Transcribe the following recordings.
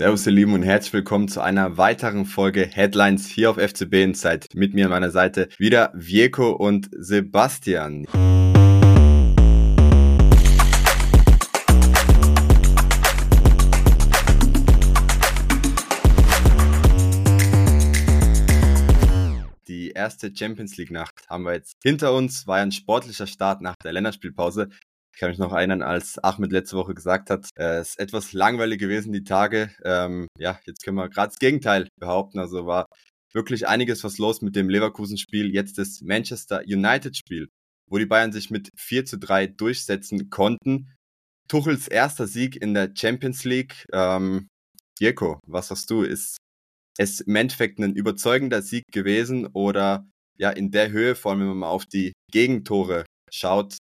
Servus ihr Lieben und herzlich willkommen zu einer weiteren Folge Headlines hier auf FCB Insight. Mit mir an meiner Seite wieder Vieko und Sebastian. Die erste Champions League Nacht haben wir jetzt hinter uns. War ein sportlicher Start nach der Länderspielpause. Ich kann mich noch erinnern, als Ahmed letzte Woche gesagt hat, äh, es ist etwas langweilig gewesen, die Tage. Ähm, ja, jetzt können wir gerade das Gegenteil behaupten. Also war wirklich einiges was los mit dem Leverkusen-Spiel. Jetzt das Manchester United-Spiel, wo die Bayern sich mit 4 zu 3 durchsetzen konnten. Tuchels erster Sieg in der Champions League. Ähm, Jeko, was sagst du? Ist es im Endeffekt ein überzeugender Sieg gewesen oder ja in der Höhe, vor allem wenn man mal auf die Gegentore schaut,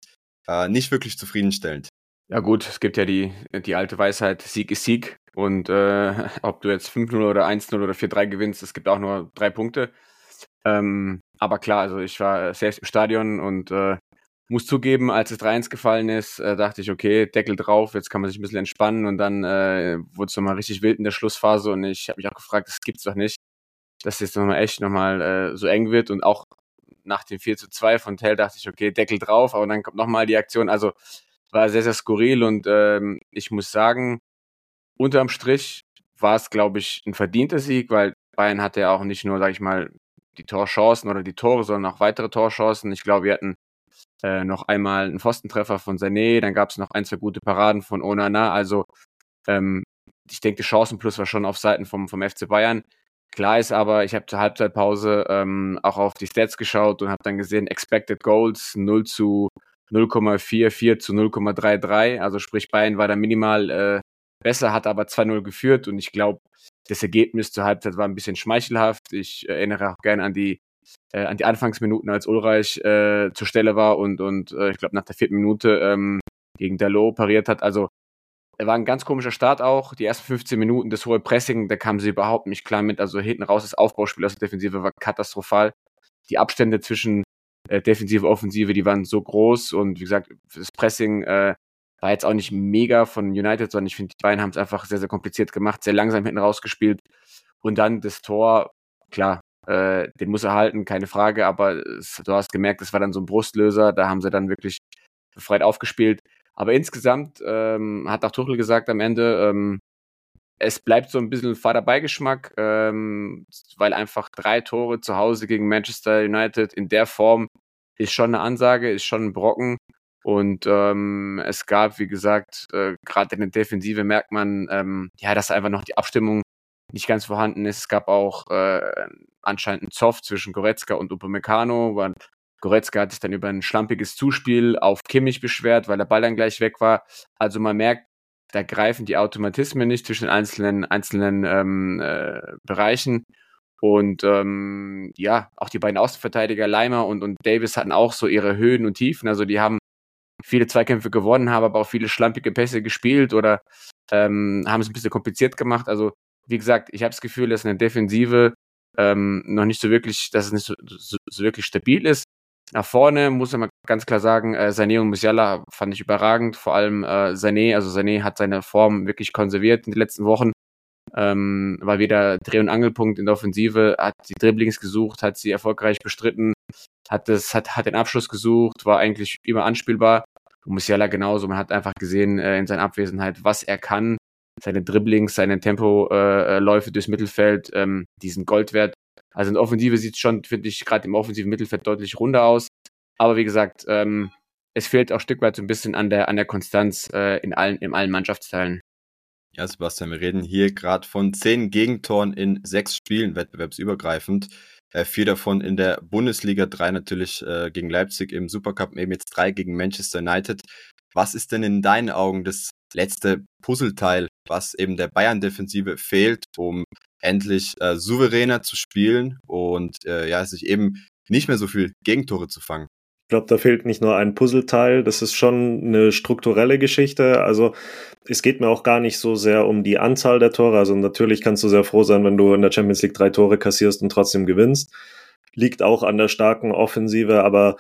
äh, nicht wirklich zufriedenstellend. Ja gut, es gibt ja die, die alte Weisheit, Sieg ist Sieg. Und äh, ob du jetzt 5-0 oder 1-0 oder 4-3 gewinnst, es gibt auch nur drei Punkte. Ähm, aber klar, also ich war selbst im Stadion und äh, muss zugeben, als es 3-1 gefallen ist, äh, dachte ich, okay, Deckel drauf, jetzt kann man sich ein bisschen entspannen und dann äh, wurde es nochmal richtig wild in der Schlussphase und ich habe mich auch gefragt, das gibt's doch nicht, dass jetzt nochmal echt nochmal äh, so eng wird und auch nach dem 4 zu 2 von Tell dachte ich, okay, Deckel drauf, aber dann kommt nochmal die Aktion. Also war sehr, sehr skurril und ähm, ich muss sagen, unterm Strich war es, glaube ich, ein verdienter Sieg, weil Bayern hatte ja auch nicht nur, sage ich mal, die Torchancen oder die Tore, sondern auch weitere Torchancen. Ich glaube, wir hatten äh, noch einmal einen Pfostentreffer von Sané, dann gab es noch ein, zwei gute Paraden von Onana. Also ähm, ich denke, Chancenplus war schon auf Seiten vom, vom FC Bayern. Klar ist aber, ich habe zur Halbzeitpause ähm, auch auf die Stats geschaut und habe dann gesehen, Expected Goals 0 zu 0,44 zu 0,33. Also sprich, Bayern war da minimal äh, besser, hat aber 2-0 geführt und ich glaube, das Ergebnis zur Halbzeit war ein bisschen schmeichelhaft. Ich erinnere auch gerne an die äh, an die Anfangsminuten, als Ulreich äh, zur Stelle war und, und äh, ich glaube nach der vierten Minute ähm, gegen Dalot pariert hat. Also war ein ganz komischer Start auch. Die ersten 15 Minuten, das hohe Pressing, da kamen sie überhaupt nicht klar mit. Also hinten raus das Aufbauspiel aus der Defensive war katastrophal. Die Abstände zwischen äh, Defensive und Offensive, die waren so groß und wie gesagt, das Pressing äh, war jetzt auch nicht mega von United, sondern ich finde, die beiden haben es einfach sehr, sehr kompliziert gemacht, sehr langsam hinten rausgespielt. Und dann das Tor, klar, äh, den muss er halten, keine Frage, aber es, du hast gemerkt, das war dann so ein Brustlöser, da haben sie dann wirklich befreit aufgespielt. Aber insgesamt ähm, hat auch Tuchel gesagt am Ende, ähm, es bleibt so ein bisschen Vaterbeigeschmack, ähm, weil einfach drei Tore zu Hause gegen Manchester United in der Form ist schon eine Ansage, ist schon ein Brocken. Und ähm, es gab, wie gesagt, äh, gerade in der Defensive merkt man, ähm, ja, dass einfach noch die Abstimmung nicht ganz vorhanden ist. Es gab auch äh, anscheinend einen Zoff zwischen Goretzka und Upamecano, weil Goretzka hat sich dann über ein schlampiges Zuspiel auf Kimmich beschwert, weil der Ball dann gleich weg war. Also man merkt, da greifen die Automatismen nicht zwischen den einzelnen, einzelnen ähm, äh, Bereichen. Und ähm, ja, auch die beiden Außenverteidiger, Leimer und, und Davis, hatten auch so ihre Höhen und Tiefen. Also die haben viele Zweikämpfe gewonnen, haben aber auch viele schlampige Pässe gespielt oder ähm, haben es ein bisschen kompliziert gemacht. Also wie gesagt, ich habe das Gefühl, dass eine Defensive ähm, noch nicht so wirklich, dass es nicht so, so, so wirklich stabil ist. Nach vorne muss man ganz klar sagen, äh, Sané und Musiala fand ich überragend. Vor allem äh, Sané, also Sané hat seine Form wirklich konserviert in den letzten Wochen. Ähm, war wieder Dreh- und Angelpunkt in der Offensive, hat die Dribblings gesucht, hat sie erfolgreich bestritten, hat, das, hat, hat den Abschluss gesucht, war eigentlich immer anspielbar. Und Musiala genauso, man hat einfach gesehen äh, in seiner Abwesenheit, was er kann. Seine Dribblings, seine Tempoläufe äh, durchs Mittelfeld, ähm, diesen Gold wert. Also in Offensive sieht es schon, finde ich, gerade im offensiven Mittelfeld deutlich runder aus. Aber wie gesagt, ähm, es fehlt auch ein Stück weit so ein bisschen an der, an der Konstanz äh, in, allen, in allen Mannschaftsteilen. Ja, Sebastian, wir reden hier gerade von zehn Gegentoren in sechs Spielen, wettbewerbsübergreifend. Äh, vier davon in der Bundesliga, drei natürlich äh, gegen Leipzig im Supercup, eben jetzt drei gegen Manchester United. Was ist denn in deinen Augen das letzte Puzzleteil, was eben der Bayern-Defensive fehlt, um endlich äh, souveräner zu spielen und äh, ja, sich eben nicht mehr so viel Gegentore zu fangen. Ich glaube, da fehlt nicht nur ein Puzzleteil, das ist schon eine strukturelle Geschichte. Also es geht mir auch gar nicht so sehr um die Anzahl der Tore. Also natürlich kannst du sehr froh sein, wenn du in der Champions League drei Tore kassierst und trotzdem gewinnst. Liegt auch an der starken Offensive, aber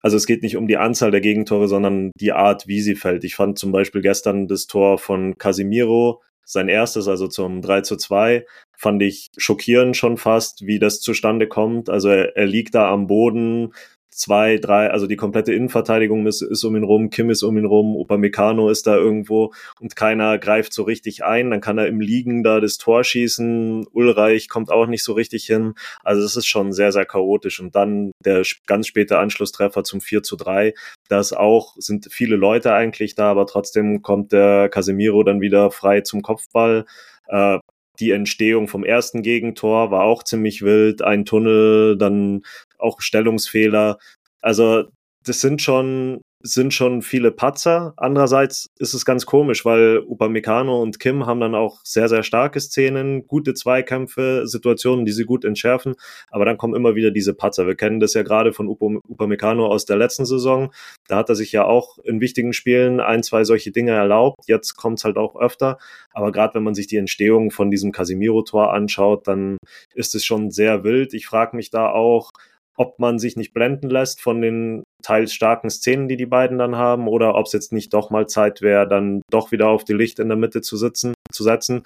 also es geht nicht um die Anzahl der Gegentore, sondern die Art, wie sie fällt. Ich fand zum Beispiel gestern das Tor von Casimiro sein erstes, also zum 3 zu 2, fand ich schockierend schon fast, wie das zustande kommt. Also er, er liegt da am Boden, zwei, drei, also die komplette Innenverteidigung ist, ist um ihn rum, Kim ist um ihn rum, Upamecano ist da irgendwo und keiner greift so richtig ein. Dann kann er im Liegen da das Tor schießen. Ulreich kommt auch nicht so richtig hin. Also es ist schon sehr, sehr chaotisch. Und dann der ganz späte Anschlusstreffer zum 4 zu 3. Da ist auch, sind viele Leute eigentlich da, aber trotzdem kommt der Casemiro dann wieder frei zum Kopfball. Äh, die Entstehung vom ersten Gegentor war auch ziemlich wild. Ein Tunnel, dann auch Stellungsfehler. Also das sind schon sind schon viele Patzer. Andererseits ist es ganz komisch, weil Upamecano und Kim haben dann auch sehr, sehr starke Szenen, gute Zweikämpfe, Situationen, die sie gut entschärfen. Aber dann kommen immer wieder diese Patzer. Wir kennen das ja gerade von Upamecano aus der letzten Saison. Da hat er sich ja auch in wichtigen Spielen ein, zwei solche Dinge erlaubt. Jetzt kommt es halt auch öfter. Aber gerade wenn man sich die Entstehung von diesem Casimiro-Tor anschaut, dann ist es schon sehr wild. Ich frage mich da auch, ob man sich nicht blenden lässt von den teils starken Szenen, die die beiden dann haben, oder ob es jetzt nicht doch mal Zeit wäre, dann doch wieder auf die Licht in der Mitte zu sitzen, zu setzen,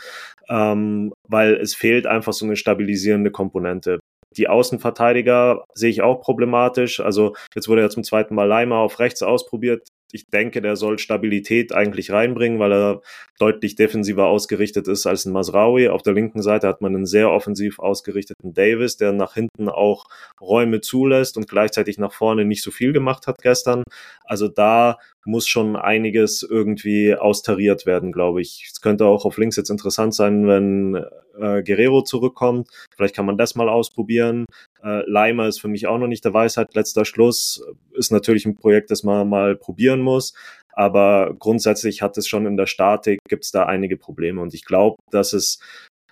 ähm, weil es fehlt einfach so eine stabilisierende Komponente. Die Außenverteidiger sehe ich auch problematisch. Also jetzt wurde ja zum zweiten Mal Leimer auf rechts ausprobiert ich denke, der soll Stabilität eigentlich reinbringen, weil er deutlich defensiver ausgerichtet ist als ein Masraui. Auf der linken Seite hat man einen sehr offensiv ausgerichteten Davis, der nach hinten auch Räume zulässt und gleichzeitig nach vorne nicht so viel gemacht hat gestern. Also da muss schon einiges irgendwie austariert werden, glaube ich. Es könnte auch auf links jetzt interessant sein, wenn äh, Guerrero zurückkommt. Vielleicht kann man das mal ausprobieren. Äh, Leimer ist für mich auch noch nicht der Weisheit. Letzter Schluss ist natürlich ein Projekt, das man mal probieren muss. Aber grundsätzlich hat es schon in der Statik, gibt es da einige Probleme. Und ich glaube, dass es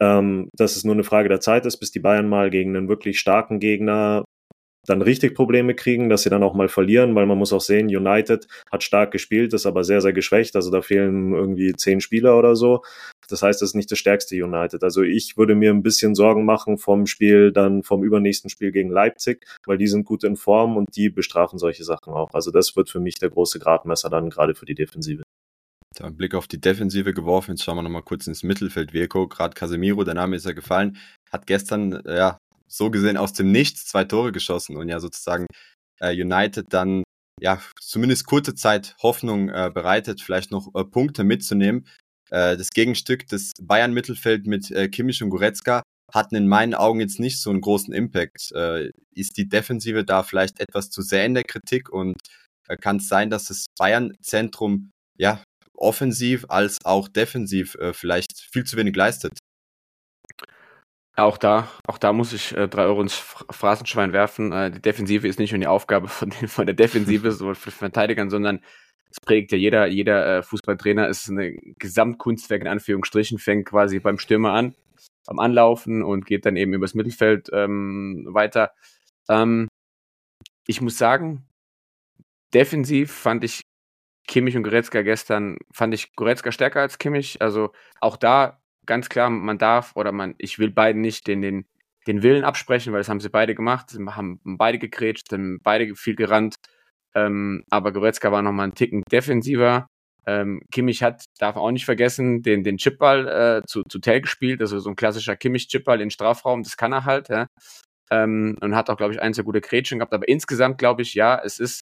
ähm, dass es nur eine Frage der Zeit ist, bis die Bayern mal gegen einen wirklich starken Gegner dann richtig Probleme kriegen, dass sie dann auch mal verlieren, weil man muss auch sehen, United hat stark gespielt, ist aber sehr, sehr geschwächt. Also da fehlen irgendwie zehn Spieler oder so. Das heißt, das ist nicht das stärkste United. Also ich würde mir ein bisschen Sorgen machen vom Spiel, dann vom übernächsten Spiel gegen Leipzig, weil die sind gut in Form und die bestrafen solche Sachen auch. Also das wird für mich der große Gradmesser dann gerade für die Defensive. Da ein Blick auf die Defensive geworfen. Jetzt schauen wir nochmal kurz ins Mittelfeld. Virko, gerade Casemiro, der Name ist ja gefallen, hat gestern ja so gesehen aus dem Nichts zwei Tore geschossen und ja sozusagen äh, United dann ja zumindest kurze Zeit Hoffnung äh, bereitet, vielleicht noch äh, Punkte mitzunehmen. Äh, das Gegenstück des Bayern-Mittelfeld mit äh, Kimmich und Goretzka hatten in meinen Augen jetzt nicht so einen großen Impact. Äh, ist die Defensive da vielleicht etwas zu sehr in der Kritik und äh, kann es sein, dass das Bayern-Zentrum ja offensiv als auch defensiv äh, vielleicht viel zu wenig leistet? Auch da, auch da muss ich äh, drei Euro ins Phrasenschwein werfen. Äh, die Defensive ist nicht nur die Aufgabe von, den, von der Defensive, so von Verteidigern, sondern es prägt ja jeder, jeder äh, Fußballtrainer. Es ist ein Gesamtkunstwerk in Anführungsstrichen, fängt quasi beim Stürmer an, beim Anlaufen und geht dann eben übers Mittelfeld ähm, weiter. Ähm, ich muss sagen, defensiv fand ich Kimmich und Goretzka gestern, fand ich Goretzka stärker als Kimmich. Also auch da ganz klar, man darf oder man, ich will beiden nicht den, den, den Willen absprechen, weil das haben sie beide gemacht, sie haben beide gegrätscht, haben beide viel gerannt. Ähm, aber Goretzka war nochmal einen Ticken defensiver. Ähm, Kimmich hat, darf auch nicht vergessen, den, den Chipball äh, zu, zu Tell gespielt, also so ein klassischer Kimmich-Chipball in Strafraum, das kann er halt, ja. Ähm, und hat auch, glaube ich, ein, sehr gute Grätschen gehabt. Aber insgesamt glaube ich, ja, es ist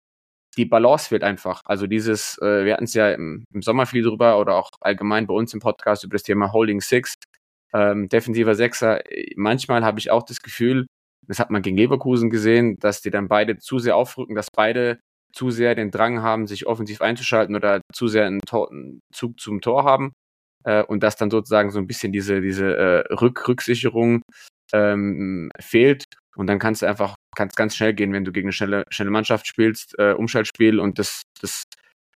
die Balance wird einfach. Also dieses, äh, wir hatten es ja im, im, Sommer viel drüber oder auch allgemein bei uns im Podcast über das Thema Holding Six, ähm, defensiver Sechser. Manchmal habe ich auch das Gefühl, das hat man gegen Leverkusen gesehen, dass die dann beide zu sehr aufrücken, dass beide zu sehr den Drang haben, sich offensiv einzuschalten oder zu sehr einen, Tor, einen Zug zum Tor haben äh, und dass dann sozusagen so ein bisschen diese, diese äh, Rück Rücksicherung ähm, fehlt und dann kannst du einfach kannst ganz schnell gehen, wenn du gegen eine schnelle, schnelle Mannschaft spielst, äh, Umschaltspiel und das, das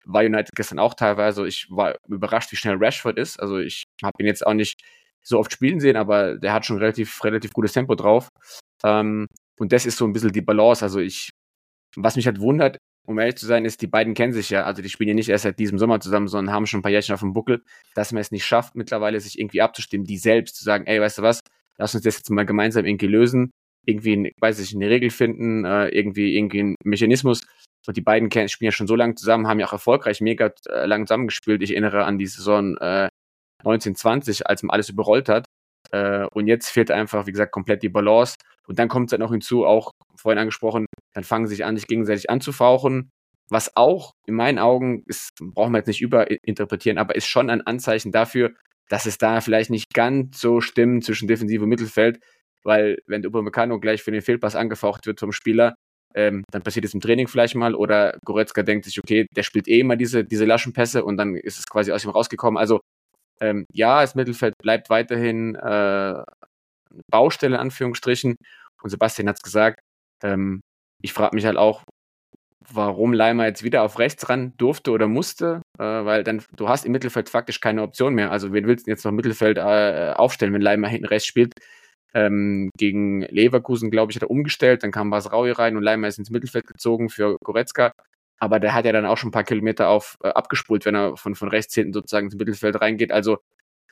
war United gestern auch teilweise. Ich war überrascht, wie schnell Rashford ist. Also ich habe ihn jetzt auch nicht so oft spielen sehen, aber der hat schon relativ, relativ gutes Tempo drauf. Ähm, und das ist so ein bisschen die Balance. Also ich, was mich halt wundert, um ehrlich zu sein, ist, die beiden kennen sich ja. Also die spielen ja nicht erst seit diesem Sommer zusammen, sondern haben schon ein paar Jährchen auf dem Buckel, dass man es nicht schafft, mittlerweile sich irgendwie abzustimmen, die selbst zu sagen, ey, weißt du was, lass uns das jetzt mal gemeinsam irgendwie lösen irgendwie, weiß ich, eine Regel finden, äh, irgendwie, irgendwie einen Mechanismus. Und die beiden spielen ja schon so lange zusammen, haben ja auch erfolgreich mega äh, lang zusammengespielt. Ich erinnere an die Saison äh, 19, 20, als man alles überrollt hat. Äh, und jetzt fehlt einfach, wie gesagt, komplett die Balance. Und dann kommt es halt noch hinzu, auch vorhin angesprochen, dann fangen sie sich an, sich gegenseitig anzufauchen. Was auch in meinen Augen ist, brauchen wir jetzt nicht überinterpretieren, aber ist schon ein Anzeichen dafür, dass es da vielleicht nicht ganz so stimmt zwischen Defensive und Mittelfeld, weil wenn Upamecano gleich für den Fehlpass angefaucht wird vom Spieler, ähm, dann passiert es im Training vielleicht mal oder Goretzka denkt sich, okay, der spielt eh immer diese, diese Laschenpässe und dann ist es quasi aus ihm rausgekommen. Also ähm, ja, das Mittelfeld bleibt weiterhin äh, Baustelle in Anführungsstrichen und Sebastian hat es gesagt, ähm, ich frage mich halt auch, warum Leimer jetzt wieder auf rechts ran durfte oder musste, äh, weil dann du hast im Mittelfeld faktisch keine Option mehr. Also wen willst du jetzt noch im Mittelfeld äh, aufstellen, wenn Leimer hinten rechts spielt? Ähm, gegen Leverkusen, glaube ich, hat er umgestellt, dann kam Basraui rein und Leimer ist ins Mittelfeld gezogen für Goretzka. Aber der hat ja dann auch schon ein paar Kilometer auf äh, abgespult, wenn er von, von rechts hinten sozusagen ins Mittelfeld reingeht. Also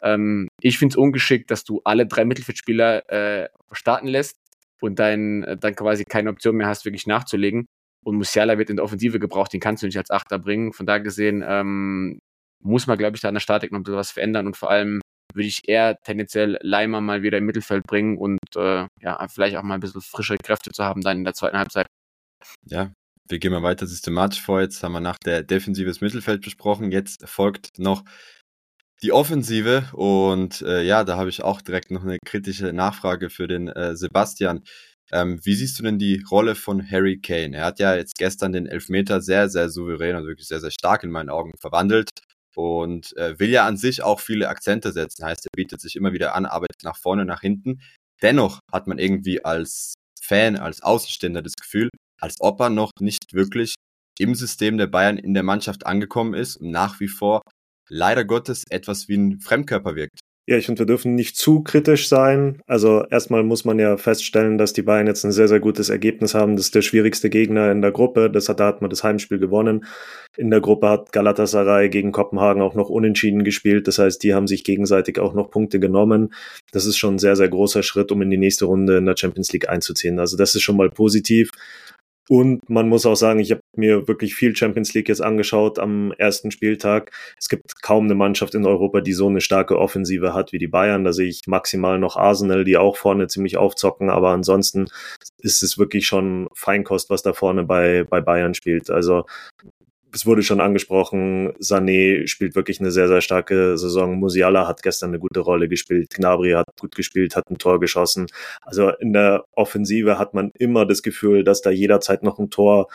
ähm, ich finde es ungeschickt, dass du alle drei Mittelfeldspieler äh, starten lässt und dann, äh, dann quasi keine Option mehr hast, wirklich nachzulegen. Und Musiala wird in der Offensive gebraucht, den kannst du nicht als Achter bringen. Von da gesehen ähm, muss man, glaube ich, da an der Statik noch was verändern und vor allem würde ich eher tendenziell Leimer mal wieder im Mittelfeld bringen und äh, ja, vielleicht auch mal ein bisschen frische Kräfte zu haben dann in der zweiten Halbzeit. Ja, wir gehen mal weiter systematisch vor. Jetzt haben wir nach der Defensive das Mittelfeld besprochen. Jetzt folgt noch die Offensive und äh, ja, da habe ich auch direkt noch eine kritische Nachfrage für den äh, Sebastian. Ähm, wie siehst du denn die Rolle von Harry Kane? Er hat ja jetzt gestern den Elfmeter sehr, sehr souverän und wirklich sehr, sehr stark in meinen Augen verwandelt und äh, will ja an sich auch viele Akzente setzen. Heißt, er bietet sich immer wieder an, arbeitet nach vorne, nach hinten. Dennoch hat man irgendwie als Fan, als Außenstehender das Gefühl, als ob er noch nicht wirklich im System der Bayern in der Mannschaft angekommen ist und nach wie vor leider Gottes etwas wie ein Fremdkörper wirkt. Ja, ich finde, wir dürfen nicht zu kritisch sein. Also erstmal muss man ja feststellen, dass die Bayern jetzt ein sehr, sehr gutes Ergebnis haben. Das ist der schwierigste Gegner in der Gruppe. Das hat, da hat man das Heimspiel gewonnen. In der Gruppe hat Galatasaray gegen Kopenhagen auch noch unentschieden gespielt. Das heißt, die haben sich gegenseitig auch noch Punkte genommen. Das ist schon ein sehr, sehr großer Schritt, um in die nächste Runde in der Champions League einzuziehen. Also das ist schon mal positiv. Und man muss auch sagen, ich habe mir wirklich viel Champions League jetzt angeschaut am ersten Spieltag. Es gibt kaum eine Mannschaft in Europa, die so eine starke Offensive hat wie die Bayern. Da sehe ich maximal noch Arsenal, die auch vorne ziemlich aufzocken. Aber ansonsten ist es wirklich schon Feinkost, was da vorne bei, bei Bayern spielt. Also es wurde schon angesprochen, Sané spielt wirklich eine sehr, sehr starke Saison. Musiala hat gestern eine gute Rolle gespielt. Gnabry hat gut gespielt, hat ein Tor geschossen. Also in der Offensive hat man immer das Gefühl, dass da jederzeit noch ein Tor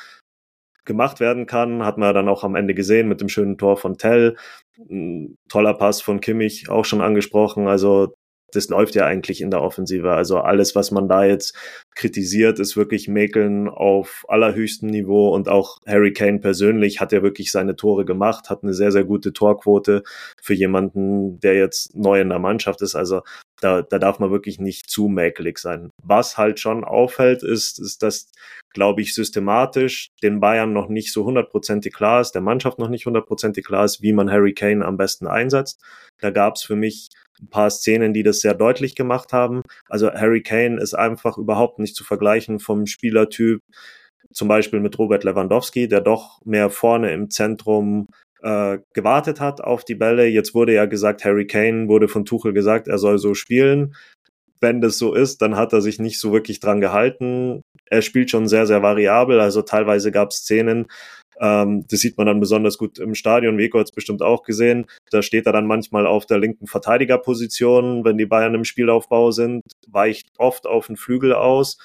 gemacht werden kann. Hat man dann auch am Ende gesehen mit dem schönen Tor von Tell. Ein toller Pass von Kimmich auch schon angesprochen. Also das läuft ja eigentlich in der Offensive. Also alles, was man da jetzt kritisiert, ist wirklich Mäkeln auf allerhöchstem Niveau und auch Harry Kane persönlich hat ja wirklich seine Tore gemacht, hat eine sehr, sehr gute Torquote für jemanden, der jetzt neu in der Mannschaft ist. Also da, da darf man wirklich nicht zu mäkelig sein. Was halt schon auffällt, ist, ist, dass, glaube ich, systematisch den Bayern noch nicht so hundertprozentig klar ist, der Mannschaft noch nicht hundertprozentig klar ist, wie man Harry Kane am besten einsetzt. Da gab es für mich ein paar Szenen, die das sehr deutlich gemacht haben. Also Harry Kane ist einfach überhaupt nicht zu vergleichen vom Spielertyp, zum Beispiel mit Robert Lewandowski, der doch mehr vorne im Zentrum äh, gewartet hat auf die Bälle. Jetzt wurde ja gesagt, Harry Kane wurde von Tuchel gesagt, er soll so spielen. Wenn das so ist, dann hat er sich nicht so wirklich dran gehalten. Er spielt schon sehr, sehr variabel. Also teilweise gab es Szenen, ähm, das sieht man dann besonders gut im Stadion. Weko hat es bestimmt auch gesehen. Da steht er dann manchmal auf der linken Verteidigerposition, wenn die Bayern im Spielaufbau sind, weicht oft auf den Flügel aus.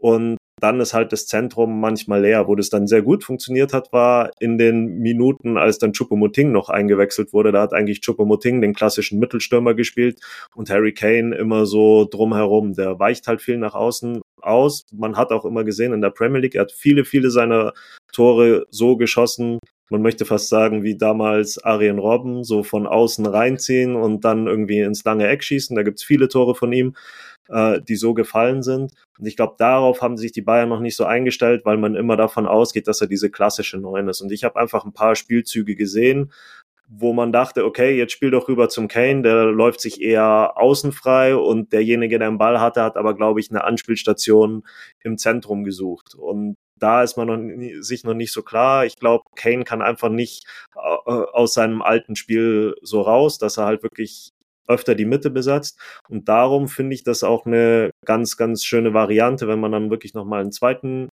Und dann ist halt das Zentrum manchmal leer. Wo das dann sehr gut funktioniert hat, war in den Minuten, als dann Chupomoting noch eingewechselt wurde. Da hat eigentlich Chupomoting den klassischen Mittelstürmer gespielt und Harry Kane immer so drumherum. Der weicht halt viel nach außen aus. Man hat auch immer gesehen in der Premier League, er hat viele, viele seiner Tore so geschossen, man möchte fast sagen, wie damals Arjen Robben, so von außen reinziehen und dann irgendwie ins lange Eck schießen. Da gibt's viele Tore von ihm äh, die so gefallen sind. Und ich glaube, darauf haben sich die Bayern noch nicht so eingestellt, weil man immer davon ausgeht, dass er diese klassische Neun ist. Und ich habe einfach ein paar Spielzüge gesehen, wo man dachte, okay, jetzt spiel doch rüber zum Kane, der läuft sich eher außenfrei und derjenige, der den Ball hatte, hat aber, glaube ich, eine Anspielstation im Zentrum gesucht. Und da ist man noch sich noch nicht so klar. Ich glaube, Kane kann einfach nicht äh, aus seinem alten Spiel so raus, dass er halt wirklich öfter die Mitte besetzt. Und darum finde ich das auch eine ganz, ganz schöne Variante, wenn man dann wirklich nochmal einen zweiten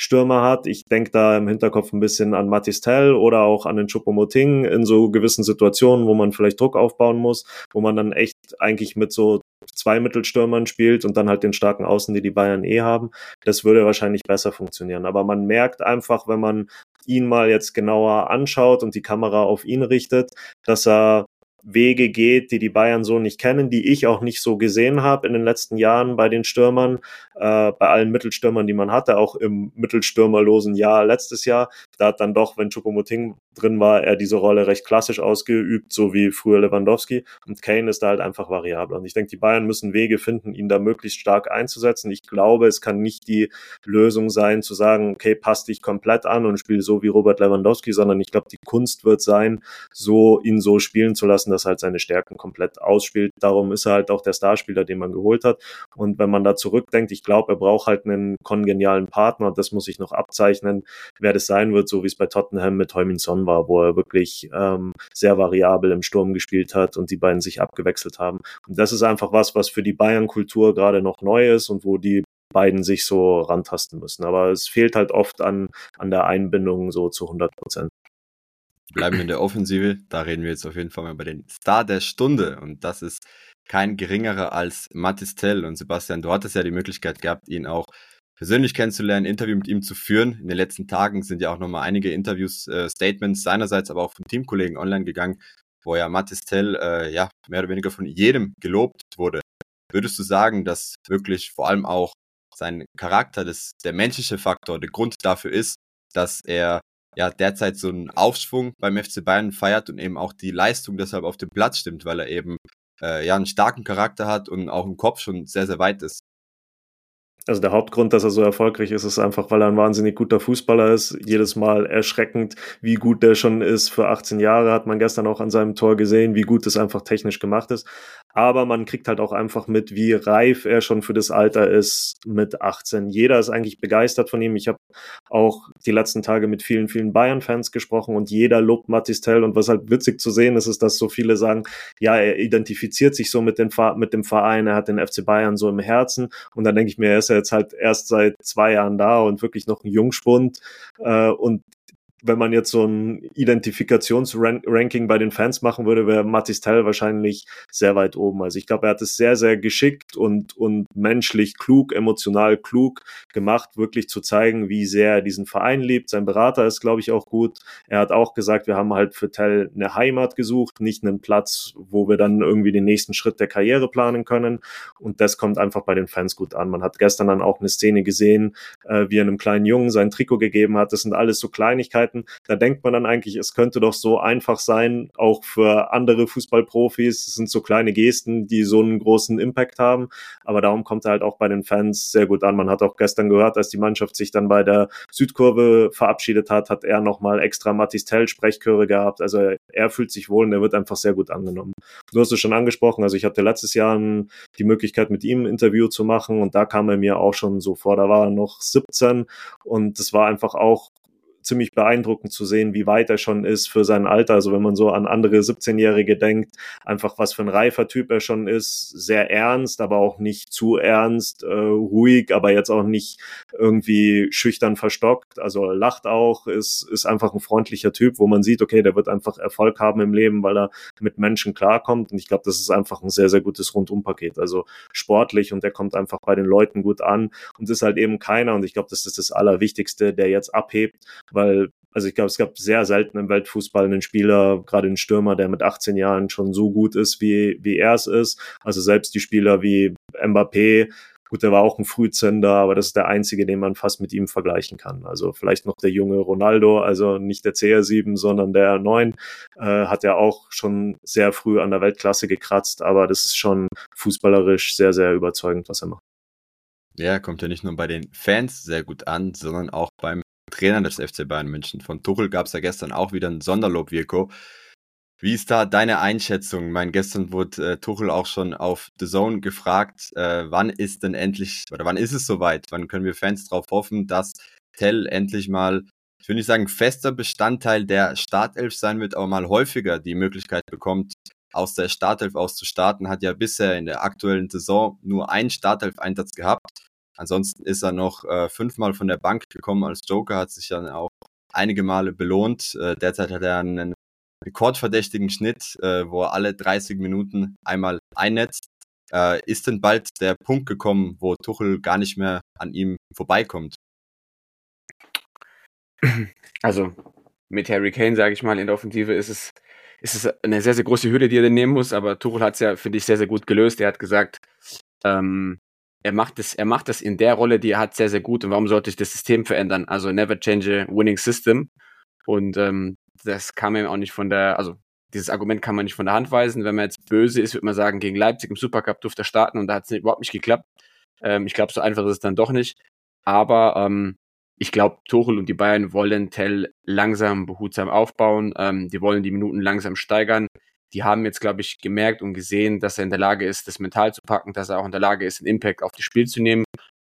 Stürmer hat. Ich denke da im Hinterkopf ein bisschen an Matistel oder auch an den Choupo-Moting in so gewissen Situationen, wo man vielleicht Druck aufbauen muss, wo man dann echt eigentlich mit so zwei Mittelstürmern spielt und dann halt den starken Außen, die die Bayern eh haben. Das würde wahrscheinlich besser funktionieren. Aber man merkt einfach, wenn man ihn mal jetzt genauer anschaut und die Kamera auf ihn richtet, dass er Wege geht, die die Bayern so nicht kennen, die ich auch nicht so gesehen habe in den letzten Jahren bei den Stürmern, äh, bei allen Mittelstürmern, die man hatte, auch im mittelstürmerlosen Jahr letztes Jahr. Da hat dann doch, wenn Choupo-Moting drin war, er diese Rolle recht klassisch ausgeübt, so wie früher Lewandowski. Und Kane ist da halt einfach variabel. Und ich denke, die Bayern müssen Wege finden, ihn da möglichst stark einzusetzen. Ich glaube, es kann nicht die Lösung sein, zu sagen, okay, passt dich komplett an und spiel so wie Robert Lewandowski, sondern ich glaube, die Kunst wird sein, so ihn so spielen zu lassen, dass halt seine Stärken komplett ausspielt. Darum ist er halt auch der Starspieler, den man geholt hat. Und wenn man da zurückdenkt, ich glaube, er braucht halt einen kongenialen Partner. Das muss ich noch abzeichnen, wer das sein wird, so wie es bei Tottenham mit Heumin Son war, wo er wirklich ähm, sehr variabel im Sturm gespielt hat und die beiden sich abgewechselt haben. Und das ist einfach was, was für die Bayern-Kultur gerade noch neu ist und wo die beiden sich so rantasten müssen. Aber es fehlt halt oft an, an der Einbindung so zu 100 Prozent. Bleiben wir in der Offensive. Da reden wir jetzt auf jeden Fall mal über den Star der Stunde. Und das ist kein geringerer als Mathis Tell. Und Sebastian, du hattest ja die Möglichkeit gehabt, ihn auch persönlich kennenzulernen, Interview mit ihm zu führen. In den letzten Tagen sind ja auch nochmal einige Interviews, äh, Statements seinerseits, aber auch von Teamkollegen online gegangen, wo ja Mathis Tell äh, ja mehr oder weniger von jedem gelobt wurde. Würdest du sagen, dass wirklich vor allem auch sein Charakter, das, der menschliche Faktor, der Grund dafür ist, dass er ja derzeit so einen Aufschwung beim FC Bayern feiert und eben auch die Leistung deshalb auf dem Platz stimmt, weil er eben äh, ja einen starken Charakter hat und auch im Kopf schon sehr, sehr weit ist also der Hauptgrund, dass er so erfolgreich ist, ist einfach, weil er ein wahnsinnig guter Fußballer ist. Jedes Mal erschreckend, wie gut der schon ist. Für 18 Jahre hat man gestern auch an seinem Tor gesehen, wie gut es einfach technisch gemacht ist. Aber man kriegt halt auch einfach mit, wie reif er schon für das Alter ist mit 18. Jeder ist eigentlich begeistert von ihm. Ich habe auch die letzten Tage mit vielen, vielen Bayern-Fans gesprochen und jeder lobt Matistel. Und was halt witzig zu sehen ist, ist, dass so viele sagen, ja, er identifiziert sich so mit, den, mit dem Verein, er hat den FC Bayern so im Herzen. Und dann denke ich mir, er ist ja jetzt halt erst seit zwei Jahren da und wirklich noch ein Jungspund. Äh, und wenn man jetzt so ein Identifikationsranking bei den Fans machen würde, wäre Matis Tell wahrscheinlich sehr weit oben. Also ich glaube, er hat es sehr, sehr geschickt und, und menschlich klug, emotional klug gemacht, wirklich zu zeigen, wie sehr er diesen Verein liebt. Sein Berater ist, glaube ich, auch gut. Er hat auch gesagt, wir haben halt für Tell eine Heimat gesucht, nicht einen Platz, wo wir dann irgendwie den nächsten Schritt der Karriere planen können. Und das kommt einfach bei den Fans gut an. Man hat gestern dann auch eine Szene gesehen, äh, wie er einem kleinen Jungen sein Trikot gegeben hat. Das sind alles so Kleinigkeiten, Möglichkeiten. Da denkt man dann eigentlich, es könnte doch so einfach sein, auch für andere Fußballprofis. Es sind so kleine Gesten, die so einen großen Impact haben. Aber darum kommt er halt auch bei den Fans sehr gut an. Man hat auch gestern gehört, als die Mannschaft sich dann bei der Südkurve verabschiedet hat, hat er nochmal extra Matistel Sprechchöre gehabt. Also er fühlt sich wohl und er wird einfach sehr gut angenommen. Du hast es schon angesprochen. Also ich hatte letztes Jahr die Möglichkeit, mit ihm ein Interview zu machen und da kam er mir auch schon so vor. Da war er noch 17 und das war einfach auch ziemlich beeindruckend zu sehen, wie weit er schon ist für sein Alter. Also wenn man so an andere 17-Jährige denkt, einfach was für ein reifer Typ er schon ist, sehr ernst, aber auch nicht zu ernst, äh, ruhig, aber jetzt auch nicht irgendwie schüchtern verstockt. Also lacht auch, ist, ist einfach ein freundlicher Typ, wo man sieht, okay, der wird einfach Erfolg haben im Leben, weil er mit Menschen klarkommt. Und ich glaube, das ist einfach ein sehr, sehr gutes Rundumpaket. Also sportlich und der kommt einfach bei den Leuten gut an und ist halt eben keiner. Und ich glaube, das ist das Allerwichtigste, der jetzt abhebt, weil also ich glaube, es gab sehr selten im Weltfußball einen Spieler, gerade einen Stürmer, der mit 18 Jahren schon so gut ist, wie, wie er es ist. Also selbst die Spieler wie Mbappé, gut, der war auch ein Frühzünder, aber das ist der einzige, den man fast mit ihm vergleichen kann. Also vielleicht noch der junge Ronaldo, also nicht der CR7, sondern der 9, äh, hat ja auch schon sehr früh an der Weltklasse gekratzt, aber das ist schon fußballerisch sehr, sehr überzeugend, was er macht. Ja, kommt ja nicht nur bei den Fans sehr gut an, sondern auch beim Trainer des FC Bayern München. Von Tuchel gab es ja gestern auch wieder ein Sonderlob, Wirko. Wie ist da deine Einschätzung? Ich meine, gestern wurde äh, Tuchel auch schon auf The Zone gefragt, äh, wann ist denn endlich, oder wann ist es soweit? Wann können wir Fans darauf hoffen, dass Tell endlich mal, ich will nicht sagen fester Bestandteil der Startelf sein wird, aber mal häufiger die Möglichkeit bekommt, aus der Startelf aus zu starten, hat ja bisher in der aktuellen Saison nur einen Startelf-Einsatz gehabt. Ansonsten ist er noch äh, fünfmal von der Bank gekommen als Joker, hat sich dann auch einige Male belohnt. Äh, derzeit hat er einen rekordverdächtigen Schnitt, äh, wo er alle 30 Minuten einmal einnetzt. Äh, ist denn bald der Punkt gekommen, wo Tuchel gar nicht mehr an ihm vorbeikommt? Also mit Harry Kane, sage ich mal, in der Offensive ist es, ist es eine sehr, sehr große Hürde, die er nehmen muss, aber Tuchel hat es ja, finde ich, sehr, sehr gut gelöst. Er hat gesagt, ähm, er macht es, er macht das in der Rolle, die er hat, sehr, sehr gut. Und warum sollte ich das System verändern? Also never change a winning system. Und ähm, das kam ihm auch nicht von der, also dieses Argument kann man nicht von der Hand weisen. Wenn man jetzt böse ist, würde man sagen, gegen Leipzig im Supercup durfte er starten und da hat es überhaupt nicht geklappt. Ähm, ich glaube, so einfach ist es dann doch nicht. Aber ähm, ich glaube, Tuchel und die Bayern wollen Tell langsam, behutsam aufbauen. Ähm, die wollen die Minuten langsam steigern. Die haben jetzt, glaube ich, gemerkt und gesehen, dass er in der Lage ist, das mental zu packen, dass er auch in der Lage ist, einen Impact auf das Spiel zu nehmen.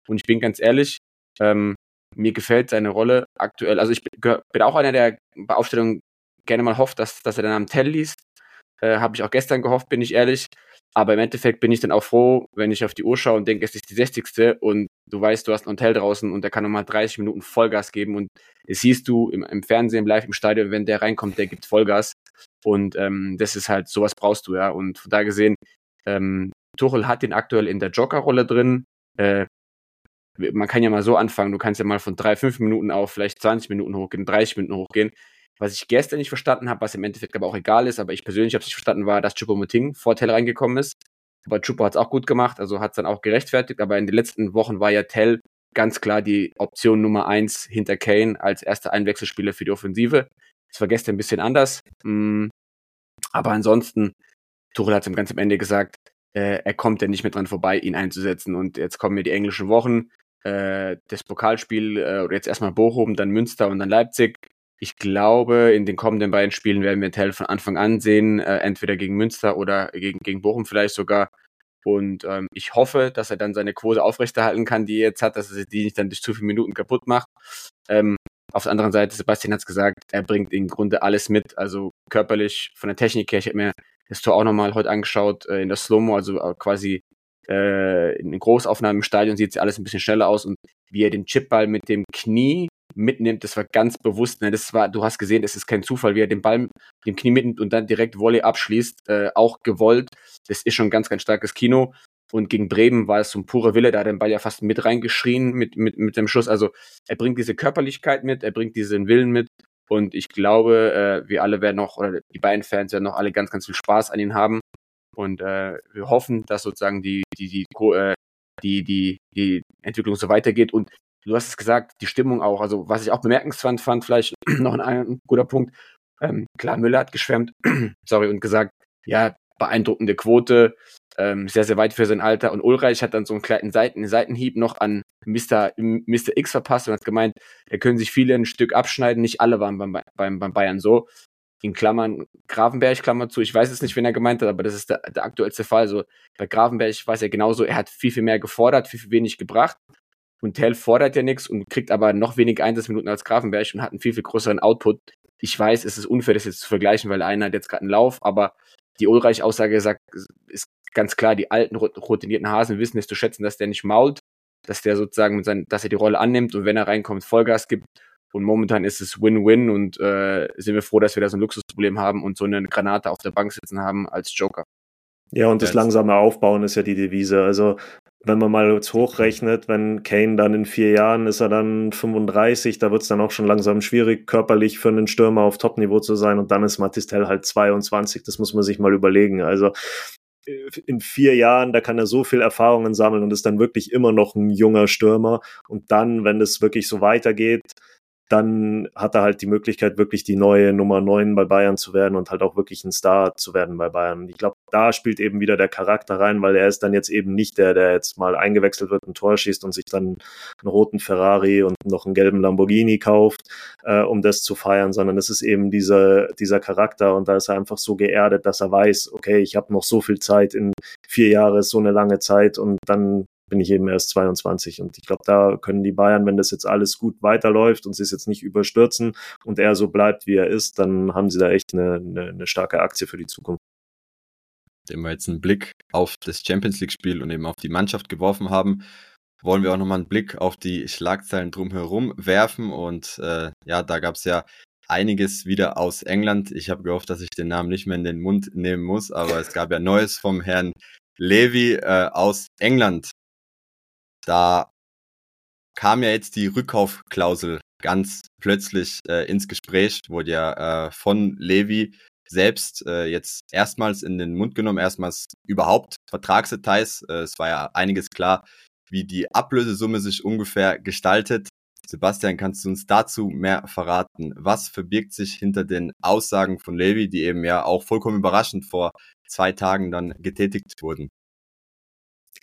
Und ich bin ganz ehrlich, ähm, mir gefällt seine Rolle aktuell. Also ich bin auch einer, der bei Aufstellungen gerne mal hofft, dass, dass er dann am Tell liest. Äh, Habe ich auch gestern gehofft, bin ich ehrlich. Aber im Endeffekt bin ich dann auch froh, wenn ich auf die Uhr schaue und denke, es ist die 60. und du weißt, du hast ein Hotel draußen und der kann nochmal 30 Minuten Vollgas geben und das siehst du im, im, Fernsehen, live im Stadion, wenn der reinkommt, der gibt Vollgas und ähm, das ist halt, sowas brauchst du, ja. Und von da gesehen, ähm, Tuchel hat den aktuell in der Joker-Rolle drin. Äh, man kann ja mal so anfangen, du kannst ja mal von drei, fünf Minuten auf vielleicht 20 Minuten hochgehen, 30 Minuten hochgehen. Was ich gestern nicht verstanden habe, was im Endeffekt aber auch egal ist, aber ich persönlich habe es nicht verstanden, war, dass Choupo-Moting vor Tell reingekommen ist. Aber Chupo hat es auch gut gemacht, also hat es dann auch gerechtfertigt. Aber in den letzten Wochen war ja Tell ganz klar die Option Nummer eins hinter Kane als erster Einwechselspieler für die Offensive. Das war gestern ein bisschen anders. Mm, aber ansonsten, Tuchel hat es ganz am Ende gesagt, äh, er kommt ja nicht mehr dran vorbei, ihn einzusetzen. Und jetzt kommen mir die englischen Wochen, äh, das Pokalspiel, äh, oder jetzt erstmal Bochum, dann Münster und dann Leipzig. Ich glaube, in den kommenden beiden Spielen werden wir Tell von Anfang an sehen, äh, entweder gegen Münster oder gegen, gegen Bochum vielleicht sogar. Und ähm, ich hoffe, dass er dann seine Quote aufrechterhalten kann, die er jetzt hat, dass er die nicht dann durch zu viele Minuten kaputt macht. Ähm, auf der anderen Seite, Sebastian hat es gesagt, er bringt im Grunde alles mit, also körperlich, von der Technik her. Ich habe mir das Tor auch nochmal heute angeschaut äh, in der Slow-Mo, also äh, quasi äh, in Großaufnahmen im Stadion sieht es alles ein bisschen schneller aus und wie er den Chipball mit dem Knie mitnimmt, das war ganz bewusst. Ne? Das war, du hast gesehen, es ist kein Zufall, wie er den Ball mit dem Knie mitnimmt und dann direkt Volley abschließt, äh, auch gewollt. Das ist schon ganz, ganz starkes Kino. Und gegen Bremen war es so ein purer Wille, da hat er den Ball ja fast mit reingeschrien mit, mit, mit dem Schuss. Also er bringt diese Körperlichkeit mit, er bringt diesen Willen mit. Und ich glaube, äh, wir alle werden noch, oder die beiden Fans werden noch alle ganz, ganz viel Spaß an ihn haben. Und äh, wir hoffen, dass sozusagen die, die, die, äh, die, die, die Entwicklung so weitergeht. Und du hast es gesagt, die Stimmung auch. Also was ich auch bemerkenswert fand, vielleicht noch ein, ein guter Punkt. Ähm, klar, Müller hat geschwärmt, sorry, und gesagt, ja, beeindruckende Quote, ähm, sehr, sehr weit für sein Alter. Und Ulreich hat dann so einen kleinen Seiten, Seitenhieb noch an Mr. Mr. X verpasst und hat gemeint, da können sich viele ein Stück abschneiden, nicht alle waren beim, beim, beim Bayern so. In Klammern, Grafenberg, Klammer zu, ich weiß es nicht, wen er gemeint hat, aber das ist der, der aktuellste Fall. So, bei Grafenberg weiß er genauso, er hat viel, viel mehr gefordert, viel, viel wenig gebracht. Und Tell fordert ja nichts und kriegt aber noch weniger Einsatzminuten als Grafenberg und hat einen viel, viel größeren Output. Ich weiß, es ist unfair, das jetzt zu vergleichen, weil einer hat jetzt gerade einen Lauf, aber die Ulreich-Aussage sagt, ist ganz klar, die alten routinierten Hasen wissen es zu schätzen, dass der nicht mault, dass der sozusagen mit seinen, dass er die Rolle annimmt und wenn er reinkommt, Vollgas gibt. Und momentan ist es Win-Win und äh, sind wir froh, dass wir da so ein Luxusproblem haben und so eine Granate auf der Bank sitzen haben als Joker. Ja, und das langsame Aufbauen ist ja die Devise. Also wenn man mal jetzt hochrechnet, wenn Kane dann in vier Jahren ist er dann 35, da wird es dann auch schon langsam schwierig, körperlich für einen Stürmer auf Topniveau zu sein und dann ist Matistel halt 22, das muss man sich mal überlegen. Also in vier Jahren, da kann er so viel Erfahrungen sammeln und ist dann wirklich immer noch ein junger Stürmer. Und dann, wenn es wirklich so weitergeht, dann hat er halt die Möglichkeit, wirklich die neue Nummer 9 bei Bayern zu werden und halt auch wirklich ein Star zu werden bei Bayern. Ich glaube, da spielt eben wieder der Charakter rein, weil er ist dann jetzt eben nicht der, der jetzt mal eingewechselt wird, ein Tor schießt und sich dann einen roten Ferrari und noch einen gelben Lamborghini kauft, äh, um das zu feiern, sondern es ist eben dieser, dieser Charakter und da ist er einfach so geerdet, dass er weiß, okay, ich habe noch so viel Zeit, in vier Jahre so eine lange Zeit und dann bin ich eben erst 22. Und ich glaube, da können die Bayern, wenn das jetzt alles gut weiterläuft und sie es jetzt nicht überstürzen und er so bleibt, wie er ist, dann haben sie da echt eine, eine, eine starke Aktie für die Zukunft. Nachdem wir jetzt einen Blick auf das Champions League-Spiel und eben auf die Mannschaft geworfen haben, wollen wir auch nochmal einen Blick auf die Schlagzeilen drumherum werfen. Und äh, ja, da gab es ja einiges wieder aus England. Ich habe gehofft, dass ich den Namen nicht mehr in den Mund nehmen muss, aber es gab ja Neues vom Herrn Levy äh, aus England. Da kam ja jetzt die Rückkaufklausel ganz plötzlich äh, ins Gespräch, wurde ja äh, von Levy selbst äh, jetzt erstmals in den Mund genommen, erstmals überhaupt Vertragsdetails. Äh, es war ja einiges klar, wie die Ablösesumme sich ungefähr gestaltet. Sebastian, kannst du uns dazu mehr verraten? Was verbirgt sich hinter den Aussagen von Levi, die eben ja auch vollkommen überraschend vor zwei Tagen dann getätigt wurden?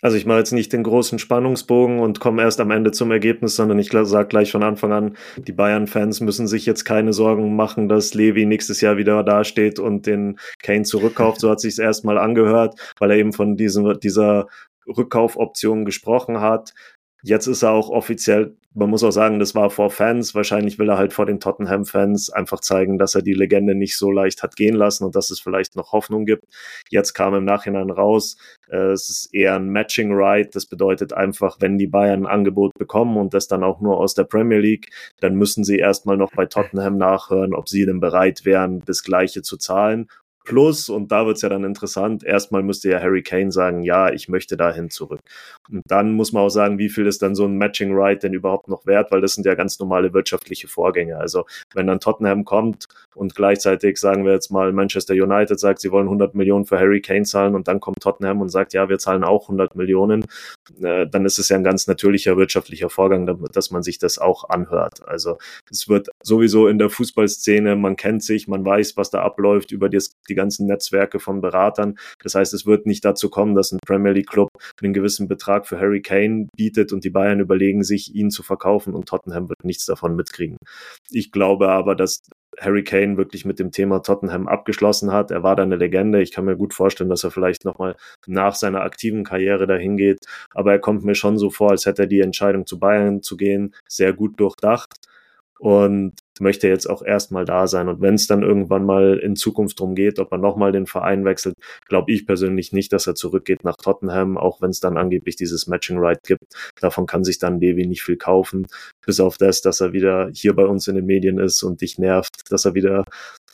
Also ich mache jetzt nicht den großen Spannungsbogen und komme erst am Ende zum Ergebnis, sondern ich sage gleich von Anfang an, die Bayern-Fans müssen sich jetzt keine Sorgen machen, dass Levi nächstes Jahr wieder dasteht und den Kane zurückkauft. So hat sich erstmal angehört, weil er eben von diesem, dieser Rückkaufoption gesprochen hat. Jetzt ist er auch offiziell, man muss auch sagen, das war vor Fans. Wahrscheinlich will er halt vor den Tottenham-Fans einfach zeigen, dass er die Legende nicht so leicht hat gehen lassen und dass es vielleicht noch Hoffnung gibt. Jetzt kam im Nachhinein raus, äh, es ist eher ein Matching Right. Das bedeutet einfach, wenn die Bayern ein Angebot bekommen und das dann auch nur aus der Premier League, dann müssen sie erstmal noch bei Tottenham nachhören, ob sie denn bereit wären, das Gleiche zu zahlen Plus, und da wird's ja dann interessant, erstmal müsste ja Harry Kane sagen, ja, ich möchte dahin zurück. Und dann muss man auch sagen, wie viel ist dann so ein Matching Right denn überhaupt noch wert, weil das sind ja ganz normale wirtschaftliche Vorgänge. Also wenn dann Tottenham kommt und gleichzeitig sagen wir jetzt mal Manchester United sagt, sie wollen 100 Millionen für Harry Kane zahlen und dann kommt Tottenham und sagt, ja, wir zahlen auch 100 Millionen, äh, dann ist es ja ein ganz natürlicher wirtschaftlicher Vorgang, dass man sich das auch anhört. Also es wird sowieso in der Fußballszene, man kennt sich, man weiß, was da abläuft über die ganzen Netzwerke von Beratern. Das heißt, es wird nicht dazu kommen, dass ein Premier League Club einen gewissen Betrag für Harry Kane bietet und die Bayern überlegen sich, ihn zu verkaufen und Tottenham wird nichts davon mitkriegen. Ich glaube aber, dass Harry Kane wirklich mit dem Thema Tottenham abgeschlossen hat. Er war da eine Legende. Ich kann mir gut vorstellen, dass er vielleicht nochmal nach seiner aktiven Karriere dahin geht. Aber er kommt mir schon so vor, als hätte er die Entscheidung zu Bayern zu gehen sehr gut durchdacht und möchte jetzt auch erstmal da sein. Und wenn es dann irgendwann mal in Zukunft darum geht, ob er nochmal den Verein wechselt, glaube ich persönlich nicht, dass er zurückgeht nach Tottenham, auch wenn es dann angeblich dieses Matching Right gibt. Davon kann sich dann Levi nicht viel kaufen, bis auf das, dass er wieder hier bei uns in den Medien ist und dich nervt, dass er wieder,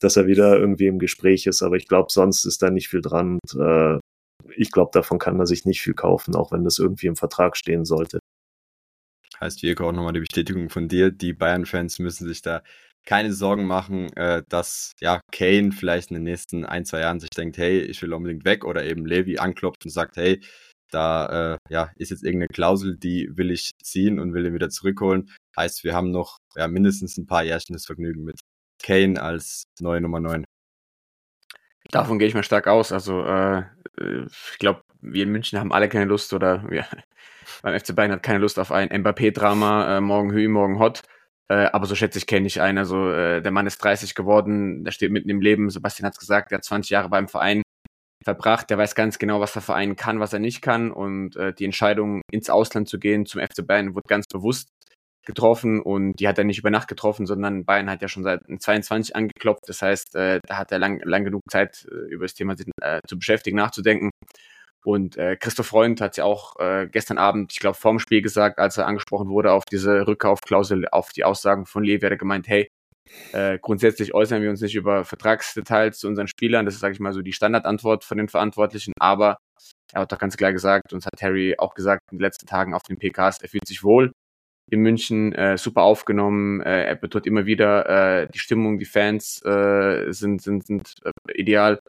dass er wieder irgendwie im Gespräch ist. Aber ich glaube, sonst ist da nicht viel dran. Und, äh, ich glaube, davon kann er sich nicht viel kaufen, auch wenn das irgendwie im Vertrag stehen sollte. Heißt, Virko, auch nochmal die Bestätigung von dir. Die Bayern-Fans müssen sich da keine Sorgen machen, äh, dass ja Kane vielleicht in den nächsten ein, zwei Jahren sich denkt, hey, ich will unbedingt weg oder eben Levi anklopft und sagt, hey, da äh, ja, ist jetzt irgendeine Klausel, die will ich ziehen und will ihn wieder zurückholen. Heißt, wir haben noch ja, mindestens ein paar Jährchen das Vergnügen mit Kane als neue Nummer 9. Davon gehe ich mal stark aus. Also äh ich glaube, wir in München haben alle keine Lust oder ja, beim FC Bayern hat keine Lust auf ein Mbappé-Drama, äh, morgen Hü, morgen Hot. Äh, aber so schätze ich kenne ich ein. Also äh, der Mann ist 30 geworden, der steht mitten im Leben. Sebastian hat es gesagt, der hat 20 Jahre beim Verein verbracht. Der weiß ganz genau, was der Verein kann, was er nicht kann. Und äh, die Entscheidung, ins Ausland zu gehen, zum FC Bayern, wurde ganz bewusst getroffen und die hat er nicht über Nacht getroffen, sondern Bayern hat ja schon seit 22 angeklopft. Das heißt, äh, da hat er lang, lang genug Zeit, äh, über das Thema äh, zu beschäftigen, nachzudenken. Und äh, Christoph Freund hat ja auch äh, gestern Abend, ich glaube, vorm Spiel gesagt, als er angesprochen wurde auf diese Rückkaufklausel, auf die Aussagen von Levi, hat gemeint, hey, äh, grundsätzlich äußern wir uns nicht über Vertragsdetails zu unseren Spielern. Das ist, sage ich mal, so die Standardantwort von den Verantwortlichen. Aber er hat doch ganz klar gesagt, und das hat Harry auch gesagt in den letzten Tagen auf den PKs, er fühlt sich wohl in München, äh, super aufgenommen. Äh, er betont immer wieder, äh, die Stimmung, die Fans äh, sind, sind, sind äh, ideal.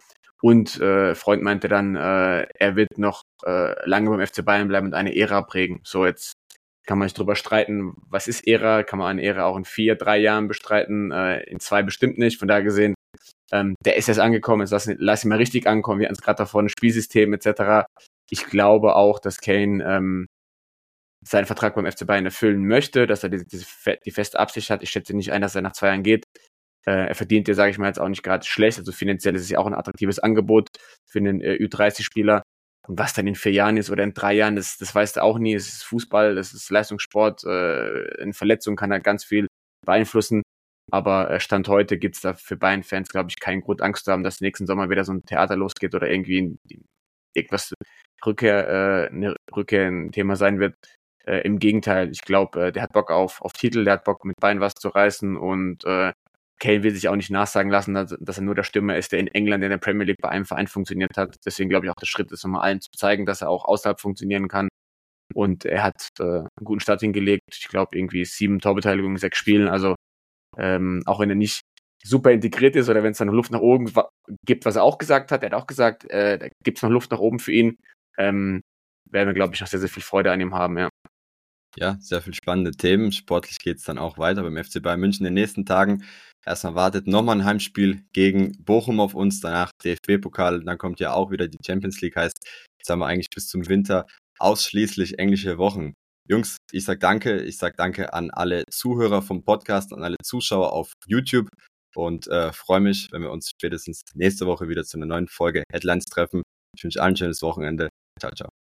Und äh, Freund meinte dann, äh, er wird noch äh, lange beim FC Bayern bleiben und eine Ära prägen. So, jetzt kann man sich drüber streiten, was ist Ära? Kann man eine Ära auch in vier, drei Jahren bestreiten? Äh, in zwei bestimmt nicht. Von daher gesehen, ähm, der ist jetzt angekommen, jetzt lass, lass ihn mal richtig ankommen. Wir hatten es gerade davon, Spielsystem etc. Ich glaube auch, dass Kane ähm, seinen Vertrag beim FC Bayern erfüllen möchte, dass er diese, diese, die feste Absicht hat. Ich schätze nicht ein, dass er nach zwei Jahren geht. Äh, er verdient ja, sage ich mal, jetzt auch nicht gerade schlecht. Also finanziell ist es ja auch ein attraktives Angebot für einen äh, Ü30-Spieler. Und was dann in vier Jahren ist oder in drei Jahren, das, das weißt du auch nie. Es ist Fußball, das ist Leistungssport. Äh, eine Verletzung kann da ganz viel beeinflussen. Aber äh, Stand heute gibt's da für Bayern-Fans, glaube ich, keinen Grund, Angst zu haben, dass nächsten Sommer wieder so ein Theater losgeht oder irgendwie irgendwas Rückkehr, äh, eine Rückkehr ein Thema sein wird. Äh, Im Gegenteil, ich glaube, äh, der hat Bock auf, auf Titel, der hat Bock mit Bein was zu reißen und äh, Kane will sich auch nicht nachsagen lassen, dass, dass, er nur der Stürmer ist, der in England in der Premier League bei einem Verein funktioniert hat. Deswegen glaube ich auch der Schritt ist, um allen zu zeigen, dass er auch außerhalb funktionieren kann. Und er hat äh, einen guten Start hingelegt. Ich glaube, irgendwie sieben Torbeteiligungen, sechs Spielen. Also ähm, auch wenn er nicht super integriert ist oder wenn es dann noch Luft nach oben gibt, was er auch gesagt hat, er hat auch gesagt, äh, da gibt es noch Luft nach oben für ihn, ähm, werden wir, glaube ich, auch sehr, sehr viel Freude an ihm haben, ja. Ja, sehr viel spannende Themen. Sportlich geht es dann auch weiter beim FC Bayern München in den nächsten Tagen. Erstmal wartet nochmal ein Heimspiel gegen Bochum auf uns, danach DFB-Pokal, dann kommt ja auch wieder die Champions League, heißt, jetzt haben wir eigentlich bis zum Winter ausschließlich englische Wochen. Jungs, ich sag danke, ich sag danke an alle Zuhörer vom Podcast, an alle Zuschauer auf YouTube und äh, freue mich, wenn wir uns spätestens nächste Woche wieder zu einer neuen Folge Headlines treffen. Ich wünsche allen ein schönes Wochenende. Ciao, ciao.